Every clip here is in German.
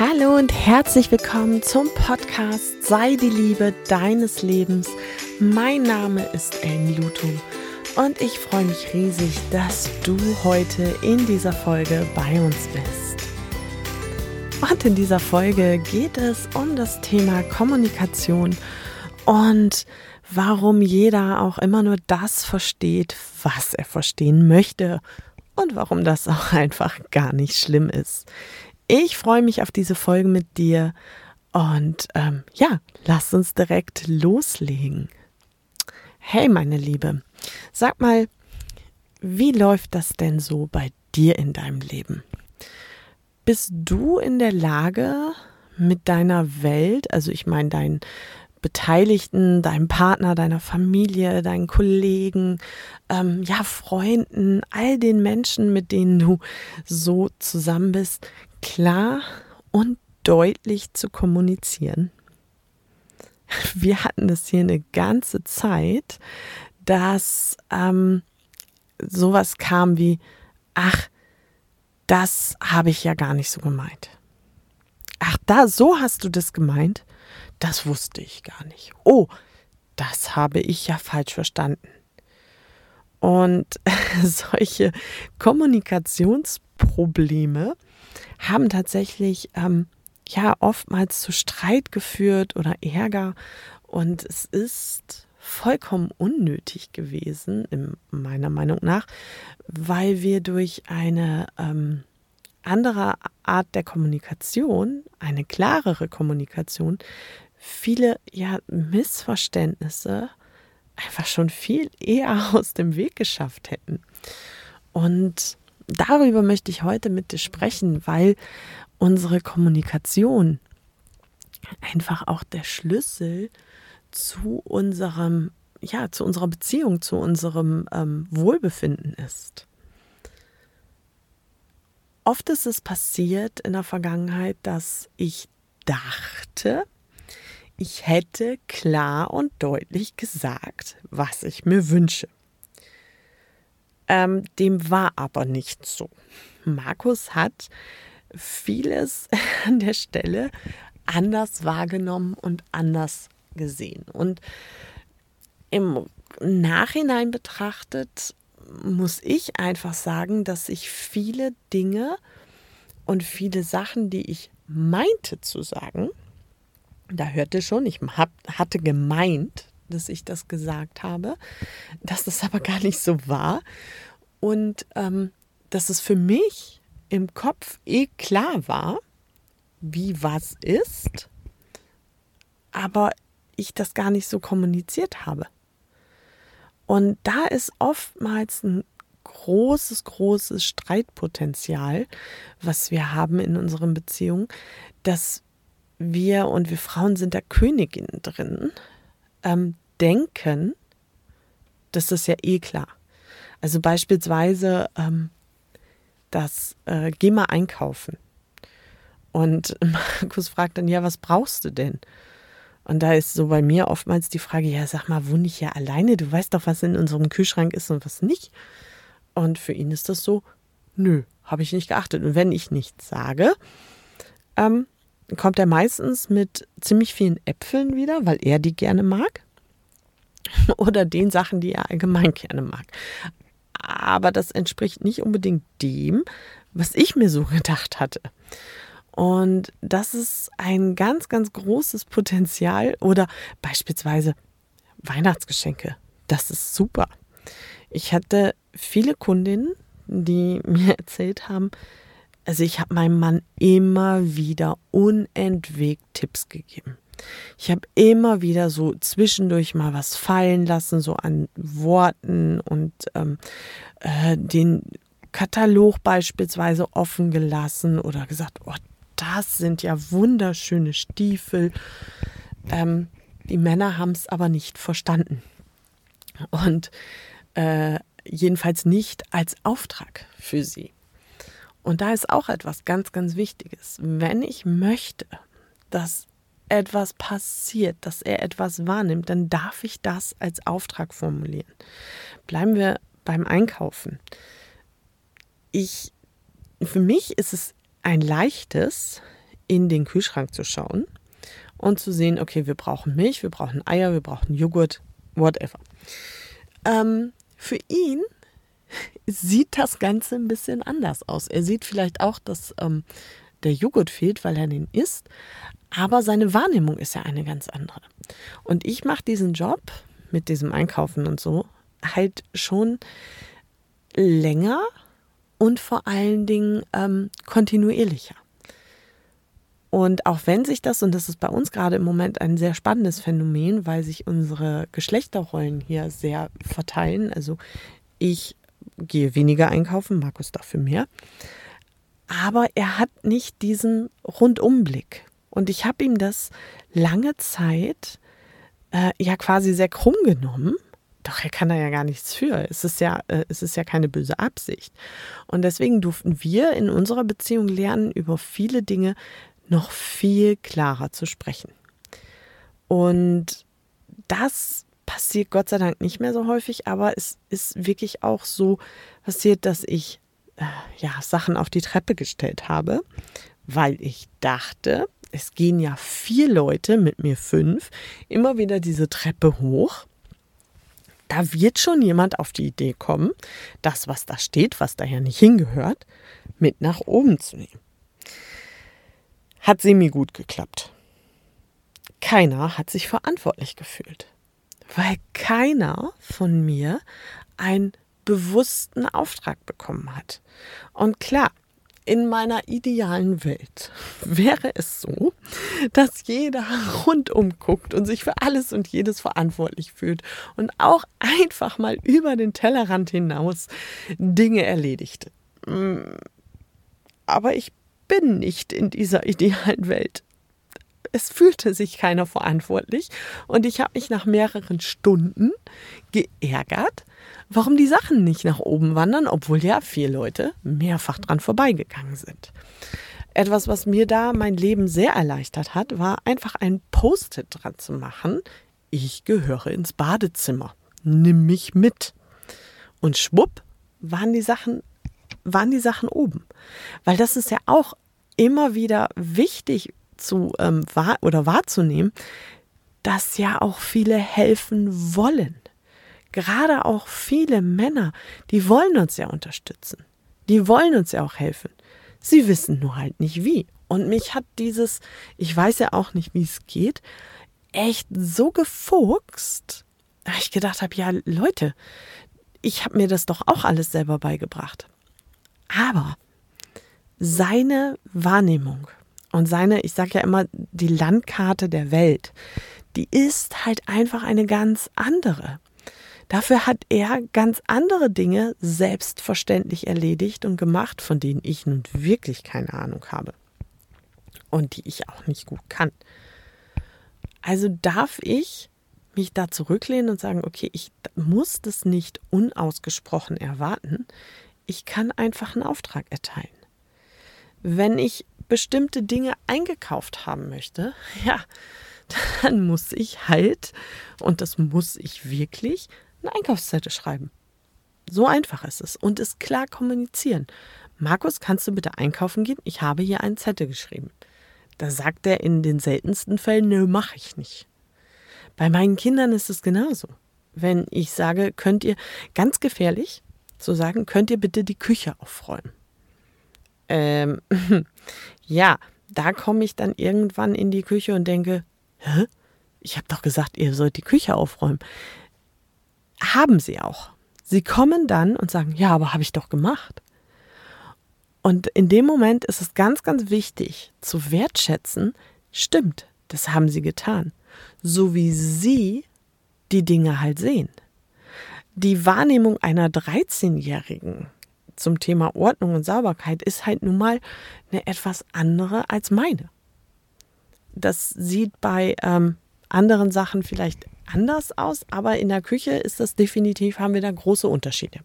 Hallo und herzlich willkommen zum Podcast Sei die Liebe deines Lebens. Mein Name ist Amy Lutum und ich freue mich riesig, dass du heute in dieser Folge bei uns bist. Und in dieser Folge geht es um das Thema Kommunikation und warum jeder auch immer nur das versteht, was er verstehen möchte und warum das auch einfach gar nicht schlimm ist. Ich freue mich auf diese Folge mit dir und ähm, ja, lass uns direkt loslegen. Hey, meine Liebe, sag mal, wie läuft das denn so bei dir in deinem Leben? Bist du in der Lage, mit deiner Welt, also ich meine dein Beteiligten, deinem Partner, deiner Familie, deinen Kollegen, ähm, ja, Freunden, all den Menschen, mit denen du so zusammen bist, klar und deutlich zu kommunizieren. Wir hatten das hier eine ganze Zeit, dass ähm, sowas kam wie, ach, das habe ich ja gar nicht so gemeint. Ach, da, so hast du das gemeint? Das wusste ich gar nicht. Oh, das habe ich ja falsch verstanden. Und solche Kommunikationsprobleme haben tatsächlich ähm, ja oftmals zu Streit geführt oder Ärger. Und es ist vollkommen unnötig gewesen, in meiner Meinung nach, weil wir durch eine ähm, andere Art der Kommunikation, eine klarere Kommunikation, viele ja Missverständnisse einfach schon viel eher aus dem Weg geschafft hätten. Und darüber möchte ich heute mit dir sprechen, weil unsere Kommunikation einfach auch der Schlüssel zu unserem, ja, zu unserer Beziehung, zu unserem ähm, Wohlbefinden ist. Oft ist es passiert in der Vergangenheit, dass ich dachte, ich hätte klar und deutlich gesagt, was ich mir wünsche. Ähm, dem war aber nicht so. Markus hat vieles an der Stelle anders wahrgenommen und anders gesehen. Und im Nachhinein betrachtet muss ich einfach sagen, dass ich viele Dinge und viele Sachen, die ich meinte zu sagen, da hörte schon, ich hab, hatte gemeint, dass ich das gesagt habe, dass das aber gar nicht so war und ähm, dass es für mich im Kopf eh klar war, wie was ist, aber ich das gar nicht so kommuniziert habe. Und da ist oftmals ein großes, großes Streitpotenzial, was wir haben in unseren Beziehungen, dass wir und wir Frauen sind da Königin drin, ähm, denken, das ist ja eh klar. Also beispielsweise ähm, das, äh, geh mal einkaufen. Und Markus fragt dann, ja, was brauchst du denn? Und da ist so bei mir oftmals die Frage, ja, sag mal, wohne ich ja alleine? Du weißt doch, was in unserem Kühlschrank ist und was nicht. Und für ihn ist das so, nö, habe ich nicht geachtet. Und wenn ich nichts sage, ähm, kommt er meistens mit ziemlich vielen Äpfeln wieder, weil er die gerne mag. Oder den Sachen, die er allgemein gerne mag. Aber das entspricht nicht unbedingt dem, was ich mir so gedacht hatte. Und das ist ein ganz, ganz großes Potenzial. Oder beispielsweise Weihnachtsgeschenke. Das ist super. Ich hatte viele Kundinnen, die mir erzählt haben, also ich habe meinem Mann immer wieder unentwegt Tipps gegeben. Ich habe immer wieder so zwischendurch mal was fallen lassen, so an Worten und ähm, äh, den Katalog beispielsweise offen gelassen oder gesagt, oh, das sind ja wunderschöne Stiefel. Ähm, die Männer haben es aber nicht verstanden. Und äh, jedenfalls nicht als Auftrag für sie. Und da ist auch etwas ganz, ganz Wichtiges. Wenn ich möchte, dass etwas passiert, dass er etwas wahrnimmt, dann darf ich das als Auftrag formulieren. Bleiben wir beim Einkaufen. Ich, für mich ist es ein leichtes, in den Kühlschrank zu schauen und zu sehen, okay, wir brauchen Milch, wir brauchen Eier, wir brauchen Joghurt, whatever. Ähm, für ihn sieht das Ganze ein bisschen anders aus. Er sieht vielleicht auch, dass ähm, der Joghurt fehlt, weil er den isst, aber seine Wahrnehmung ist ja eine ganz andere. Und ich mache diesen Job mit diesem Einkaufen und so halt schon länger und vor allen Dingen ähm, kontinuierlicher. Und auch wenn sich das, und das ist bei uns gerade im Moment ein sehr spannendes Phänomen, weil sich unsere Geschlechterrollen hier sehr verteilen. Also ich gehe weniger einkaufen, Markus dafür mehr. Aber er hat nicht diesen Rundumblick. Und ich habe ihm das lange Zeit äh, ja quasi sehr krumm genommen. Doch er kann da ja gar nichts für. Es ist ja, äh, es ist ja keine böse Absicht. Und deswegen durften wir in unserer Beziehung lernen, über viele Dinge noch viel klarer zu sprechen. Und das passiert Gott sei Dank nicht mehr so häufig, aber es ist wirklich auch so passiert, dass ich äh, ja Sachen auf die Treppe gestellt habe, weil ich dachte, es gehen ja vier Leute mit mir fünf immer wieder diese Treppe hoch. Da wird schon jemand auf die Idee kommen, das, was da steht, was da ja nicht hingehört, mit nach oben zu nehmen. Hat semi gut geklappt. Keiner hat sich verantwortlich gefühlt, weil keiner von mir einen bewussten Auftrag bekommen hat. Und klar, in meiner idealen Welt wäre es so, dass jeder rundum guckt und sich für alles und jedes verantwortlich fühlt und auch einfach mal über den Tellerrand hinaus Dinge erledigt. Mm, aber ich bin nicht in dieser idealen Welt. Es fühlte sich keiner verantwortlich und ich habe mich nach mehreren Stunden geärgert, warum die Sachen nicht nach oben wandern, obwohl ja vier Leute mehrfach dran vorbeigegangen sind. Etwas, was mir da mein Leben sehr erleichtert hat, war einfach ein Post-it dran zu machen. Ich gehöre ins Badezimmer. Nimm mich mit. Und schwupp waren die Sachen waren die Sachen oben. Weil das ist ja auch immer wieder wichtig zu ähm, wahr oder wahrzunehmen, dass ja auch viele helfen wollen. Gerade auch viele Männer, die wollen uns ja unterstützen. Die wollen uns ja auch helfen. Sie wissen nur halt nicht wie. Und mich hat dieses, ich weiß ja auch nicht, wie es geht, echt so gefuchst, dass ich gedacht habe, ja Leute, ich habe mir das doch auch alles selber beigebracht. Aber seine Wahrnehmung und seine, ich sage ja immer, die Landkarte der Welt, die ist halt einfach eine ganz andere. Dafür hat er ganz andere Dinge selbstverständlich erledigt und gemacht, von denen ich nun wirklich keine Ahnung habe und die ich auch nicht gut kann. Also darf ich mich da zurücklehnen und sagen, okay, ich muss das nicht unausgesprochen erwarten. Ich kann einfach einen Auftrag erteilen. Wenn ich bestimmte Dinge eingekauft haben möchte, ja, dann muss ich halt, und das muss ich wirklich, eine Einkaufszettel schreiben. So einfach ist es und es klar kommunizieren. Markus, kannst du bitte einkaufen gehen? Ich habe hier einen Zettel geschrieben. Da sagt er in den seltensten Fällen, nö, mache ich nicht. Bei meinen Kindern ist es genauso. Wenn ich sage, könnt ihr, ganz gefährlich zu sagen, könnt ihr bitte die Küche aufräumen. Ähm, ja, da komme ich dann irgendwann in die Küche und denke, hä? Ich habe doch gesagt, ihr sollt die Küche aufräumen. Haben sie auch. Sie kommen dann und sagen, ja, aber habe ich doch gemacht. Und in dem Moment ist es ganz, ganz wichtig zu wertschätzen, stimmt, das haben sie getan. So wie sie die Dinge halt sehen. Die Wahrnehmung einer 13-Jährigen zum Thema Ordnung und Sauberkeit ist halt nun mal eine etwas andere als meine. Das sieht bei ähm, anderen Sachen vielleicht anders aus, aber in der Küche ist das definitiv, haben wir da große Unterschiede.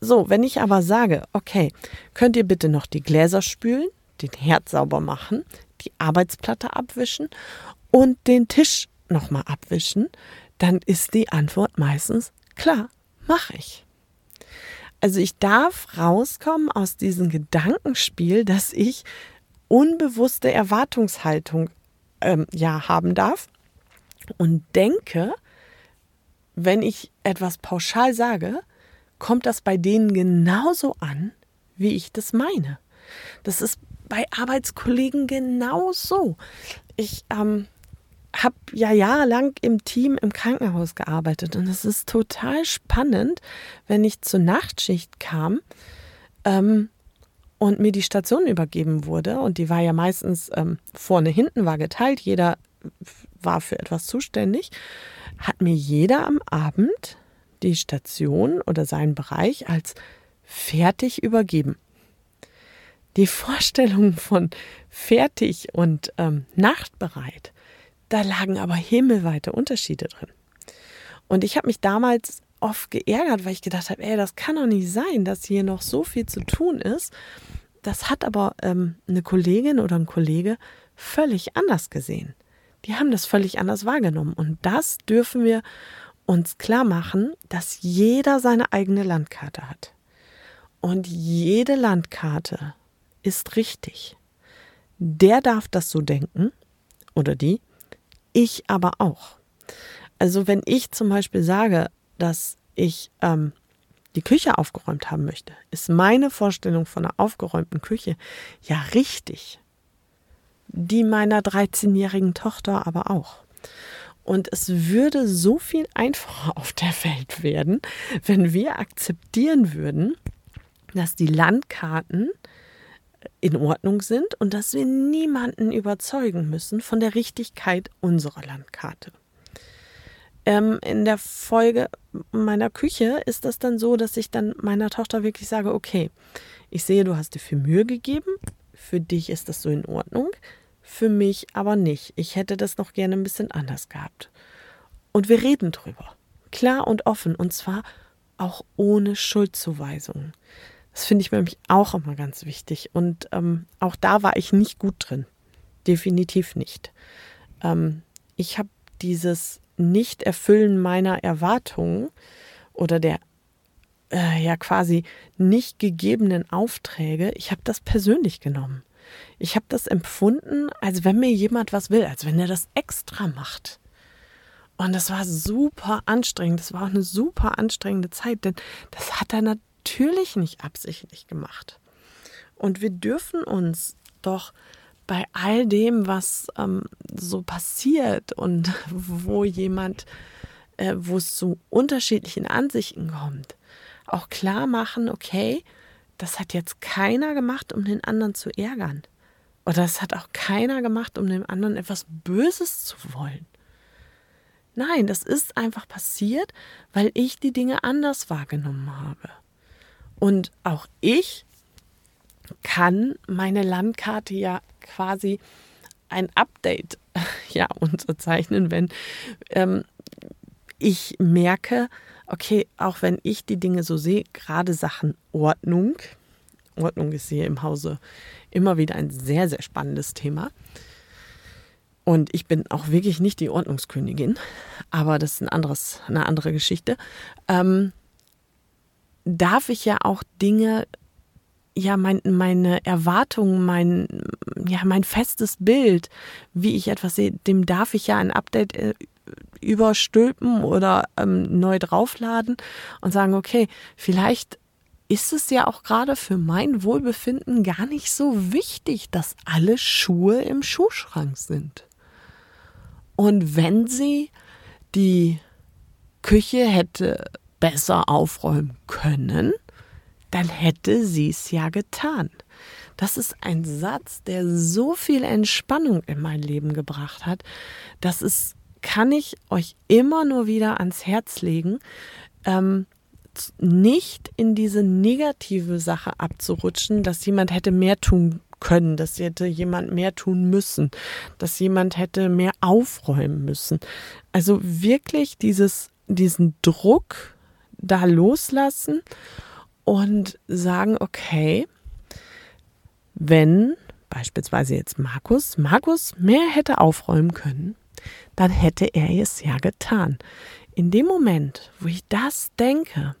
So, wenn ich aber sage, okay, könnt ihr bitte noch die Gläser spülen, den Herd sauber machen, die Arbeitsplatte abwischen und den Tisch nochmal abwischen, dann ist die Antwort meistens klar, mache ich. Also ich darf rauskommen aus diesem Gedankenspiel, dass ich unbewusste Erwartungshaltung ähm, ja haben darf und denke, wenn ich etwas pauschal sage, kommt das bei denen genauso an, wie ich das meine. Das ist bei Arbeitskollegen genauso. Ich ähm, habe ja jahrelang im Team im Krankenhaus gearbeitet und es ist total spannend, wenn ich zur Nachtschicht kam ähm, und mir die Station übergeben wurde und die war ja meistens ähm, vorne, hinten war geteilt, jeder war für etwas zuständig, hat mir jeder am Abend die Station oder seinen Bereich als fertig übergeben. Die Vorstellung von fertig und ähm, nachtbereit, da lagen aber himmelweite Unterschiede drin. Und ich habe mich damals oft geärgert, weil ich gedacht habe, ey, das kann doch nicht sein, dass hier noch so viel zu tun ist. Das hat aber ähm, eine Kollegin oder ein Kollege völlig anders gesehen. Die haben das völlig anders wahrgenommen. Und das dürfen wir uns klar machen, dass jeder seine eigene Landkarte hat. Und jede Landkarte ist richtig. Der darf das so denken oder die, ich aber auch. Also wenn ich zum Beispiel sage, dass ich ähm, die Küche aufgeräumt haben möchte, ist meine Vorstellung von einer aufgeräumten Küche ja richtig. Die meiner 13-jährigen Tochter aber auch. Und es würde so viel einfacher auf der Welt werden, wenn wir akzeptieren würden, dass die Landkarten in Ordnung sind und dass wir niemanden überzeugen müssen von der Richtigkeit unserer Landkarte. Ähm, in der Folge meiner Küche ist das dann so, dass ich dann meiner Tochter wirklich sage, okay, ich sehe, du hast dir viel Mühe gegeben, für dich ist das so in Ordnung, für mich aber nicht. Ich hätte das noch gerne ein bisschen anders gehabt. Und wir reden drüber, klar und offen, und zwar auch ohne Schuldzuweisungen. Das finde ich nämlich auch immer ganz wichtig. Und ähm, auch da war ich nicht gut drin. Definitiv nicht. Ähm, ich habe dieses Nicht-Erfüllen meiner Erwartungen oder der äh, ja quasi nicht gegebenen Aufträge, ich habe das persönlich genommen. Ich habe das empfunden, als wenn mir jemand was will, als wenn er das extra macht. Und das war super anstrengend. Das war auch eine super anstrengende Zeit, denn das hat er natürlich nicht absichtlich gemacht. Und wir dürfen uns doch bei all dem, was ähm, so passiert und wo jemand, äh, wo es zu unterschiedlichen Ansichten kommt, auch klar machen, okay, das hat jetzt keiner gemacht, um den anderen zu ärgern. Oder das hat auch keiner gemacht, um dem anderen etwas Böses zu wollen. Nein, das ist einfach passiert, weil ich die Dinge anders wahrgenommen habe. Und auch ich kann meine Landkarte ja quasi ein Update ja, unterzeichnen, wenn ähm, ich merke, okay, auch wenn ich die Dinge so sehe, gerade Sachen Ordnung, Ordnung ist hier im Hause immer wieder ein sehr, sehr spannendes Thema. Und ich bin auch wirklich nicht die Ordnungskönigin, aber das ist ein anderes, eine andere Geschichte. Ähm, darf ich ja auch Dinge, ja, mein, meine Erwartungen, mein, ja, mein festes Bild, wie ich etwas sehe, dem darf ich ja ein Update äh, überstülpen oder ähm, neu draufladen und sagen, okay, vielleicht ist es ja auch gerade für mein Wohlbefinden gar nicht so wichtig, dass alle Schuhe im Schuhschrank sind. Und wenn sie die Küche hätte besser aufräumen können, dann hätte sie es ja getan. Das ist ein Satz, der so viel Entspannung in mein Leben gebracht hat. Das ist, kann ich euch immer nur wieder ans Herz legen, ähm, nicht in diese negative Sache abzurutschen, dass jemand hätte mehr tun können, dass hätte jemand mehr tun müssen, dass jemand hätte mehr aufräumen müssen. Also wirklich dieses, diesen Druck da loslassen und sagen, okay, wenn beispielsweise jetzt Markus, Markus mehr hätte aufräumen können, dann hätte er es ja getan. In dem Moment, wo ich das denke,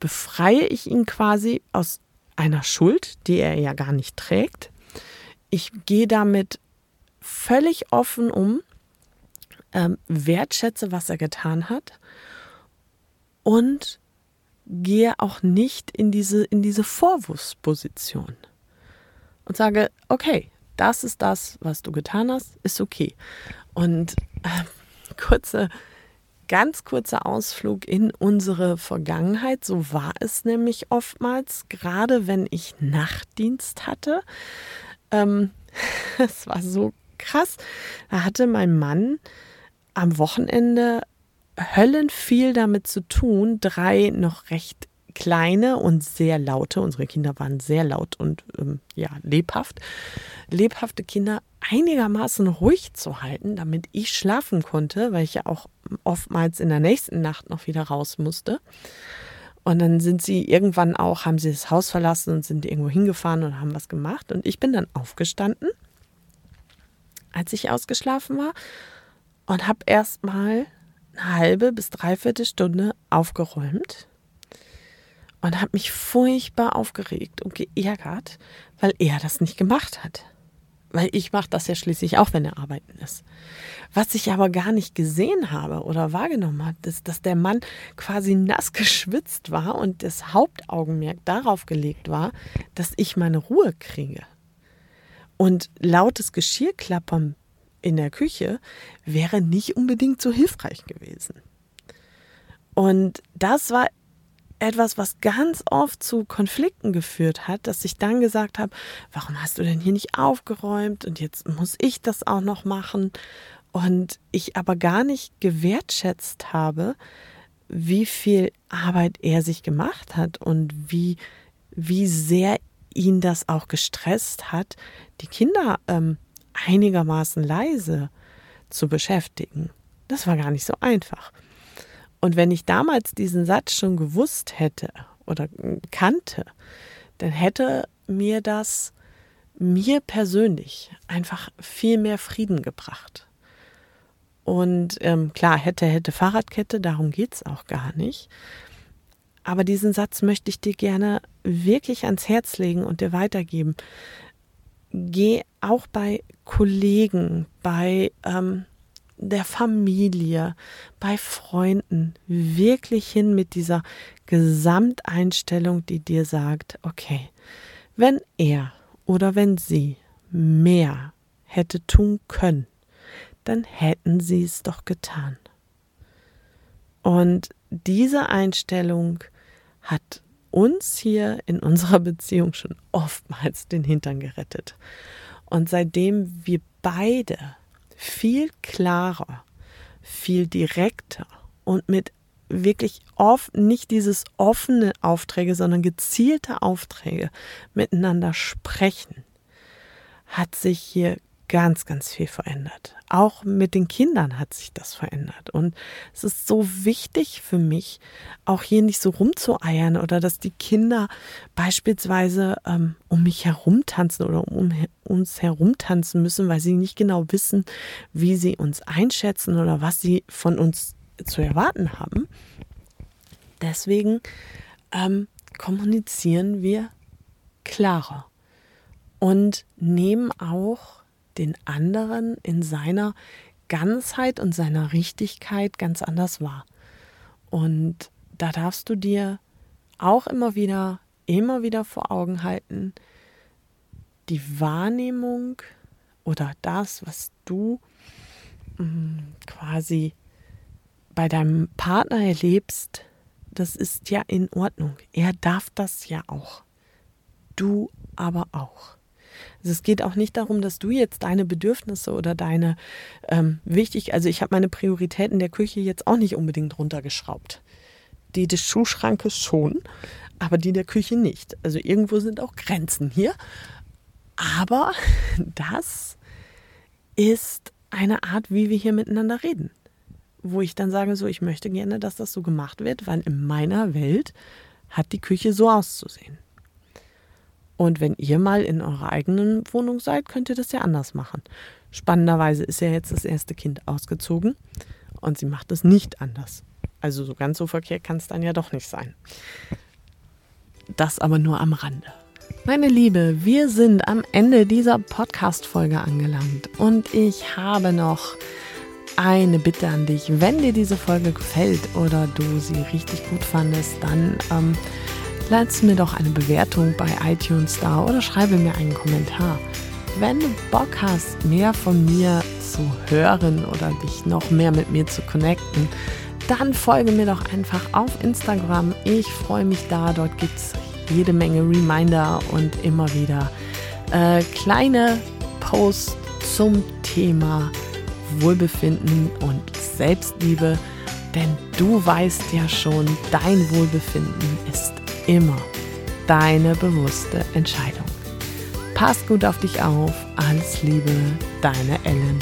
befreie ich ihn quasi aus einer Schuld, die er ja gar nicht trägt. ich gehe damit völlig offen um, ähm, wertschätze, was er getan hat und gehe auch nicht in diese, in diese Vorwurfsposition und sage, okay, das ist das, was du getan hast, ist okay. Und äh, kurze, ganz kurzer Ausflug in unsere Vergangenheit. So war es nämlich oftmals, gerade wenn ich Nachtdienst hatte. Ähm, es war so krass. Da hatte mein Mann am Wochenende höllenviel damit zu tun, drei noch recht kleine und sehr laute, unsere Kinder waren sehr laut und ähm, ja, lebhaft, lebhafte Kinder einigermaßen ruhig zu halten, damit ich schlafen konnte, weil ich ja auch oftmals in der nächsten Nacht noch wieder raus musste. Und dann sind sie irgendwann auch, haben sie das Haus verlassen und sind irgendwo hingefahren und haben was gemacht. Und ich bin dann aufgestanden, als ich ausgeschlafen war, und habe erstmal eine halbe bis dreiviertel Stunde aufgeräumt und habe mich furchtbar aufgeregt und geärgert, weil er das nicht gemacht hat. Weil ich mache das ja schließlich auch, wenn er arbeiten ist. Was ich aber gar nicht gesehen habe oder wahrgenommen habe, ist, dass der Mann quasi nass geschwitzt war und das Hauptaugenmerk darauf gelegt war, dass ich meine Ruhe kriege. Und lautes Geschirrklappern in der Küche wäre nicht unbedingt so hilfreich gewesen. Und das war etwas, was ganz oft zu Konflikten geführt hat, dass ich dann gesagt habe, warum hast du denn hier nicht aufgeräumt und jetzt muss ich das auch noch machen und ich aber gar nicht gewertschätzt habe, wie viel Arbeit er sich gemacht hat und wie, wie sehr ihn das auch gestresst hat, die Kinder ähm, einigermaßen leise zu beschäftigen. Das war gar nicht so einfach. Und wenn ich damals diesen Satz schon gewusst hätte oder kannte, dann hätte mir das mir persönlich einfach viel mehr Frieden gebracht. Und ähm, klar, hätte, hätte Fahrradkette, darum geht es auch gar nicht. Aber diesen Satz möchte ich dir gerne wirklich ans Herz legen und dir weitergeben geh auch bei Kollegen, bei ähm, der Familie, bei Freunden wirklich hin mit dieser Gesamteinstellung, die dir sagt, okay, wenn er oder wenn sie mehr hätte tun können, dann hätten sie es doch getan. Und diese Einstellung hat uns hier in unserer Beziehung schon oftmals den Hintern gerettet. Und seitdem wir beide viel klarer, viel direkter und mit wirklich oft nicht dieses offene Aufträge, sondern gezielte Aufträge miteinander sprechen, hat sich hier ganz, ganz viel verändert. Auch mit den Kindern hat sich das verändert. Und es ist so wichtig für mich, auch hier nicht so rumzueiern oder dass die Kinder beispielsweise ähm, um mich herumtanzen oder um uns herumtanzen müssen, weil sie nicht genau wissen, wie sie uns einschätzen oder was sie von uns zu erwarten haben. Deswegen ähm, kommunizieren wir klarer und nehmen auch den anderen in seiner Ganzheit und seiner Richtigkeit ganz anders wahr. Und da darfst du dir auch immer wieder, immer wieder vor Augen halten, die Wahrnehmung oder das, was du mm, quasi bei deinem Partner erlebst, das ist ja in Ordnung. Er darf das ja auch. Du aber auch. Also es geht auch nicht darum, dass du jetzt deine Bedürfnisse oder deine ähm, wichtig, also ich habe meine Prioritäten der Küche jetzt auch nicht unbedingt runtergeschraubt. Die des Schuhschrankes schon, aber die der Küche nicht. Also irgendwo sind auch Grenzen hier. Aber das ist eine Art, wie wir hier miteinander reden. Wo ich dann sage, so, ich möchte gerne, dass das so gemacht wird, weil in meiner Welt hat die Küche so auszusehen. Und wenn ihr mal in eurer eigenen Wohnung seid, könnt ihr das ja anders machen. Spannenderweise ist ja jetzt das erste Kind ausgezogen und sie macht es nicht anders. Also so ganz so verkehrt kann es dann ja doch nicht sein. Das aber nur am Rande. Meine Liebe, wir sind am Ende dieser Podcast-Folge angelangt und ich habe noch eine Bitte an dich. Wenn dir diese Folge gefällt oder du sie richtig gut fandest, dann ähm, lass mir doch eine Bewertung bei iTunes da oder schreibe mir einen Kommentar. Wenn du Bock hast, mehr von mir zu hören oder dich noch mehr mit mir zu connecten, dann folge mir doch einfach auf Instagram. Ich freue mich da. Dort gibt es jede Menge Reminder und immer wieder äh, kleine Posts zum Thema Wohlbefinden und Selbstliebe. Denn du weißt ja schon, dein Wohlbefinden ist immer deine bewusste Entscheidung. Pass gut auf dich auf. Alles Liebe, deine Ellen.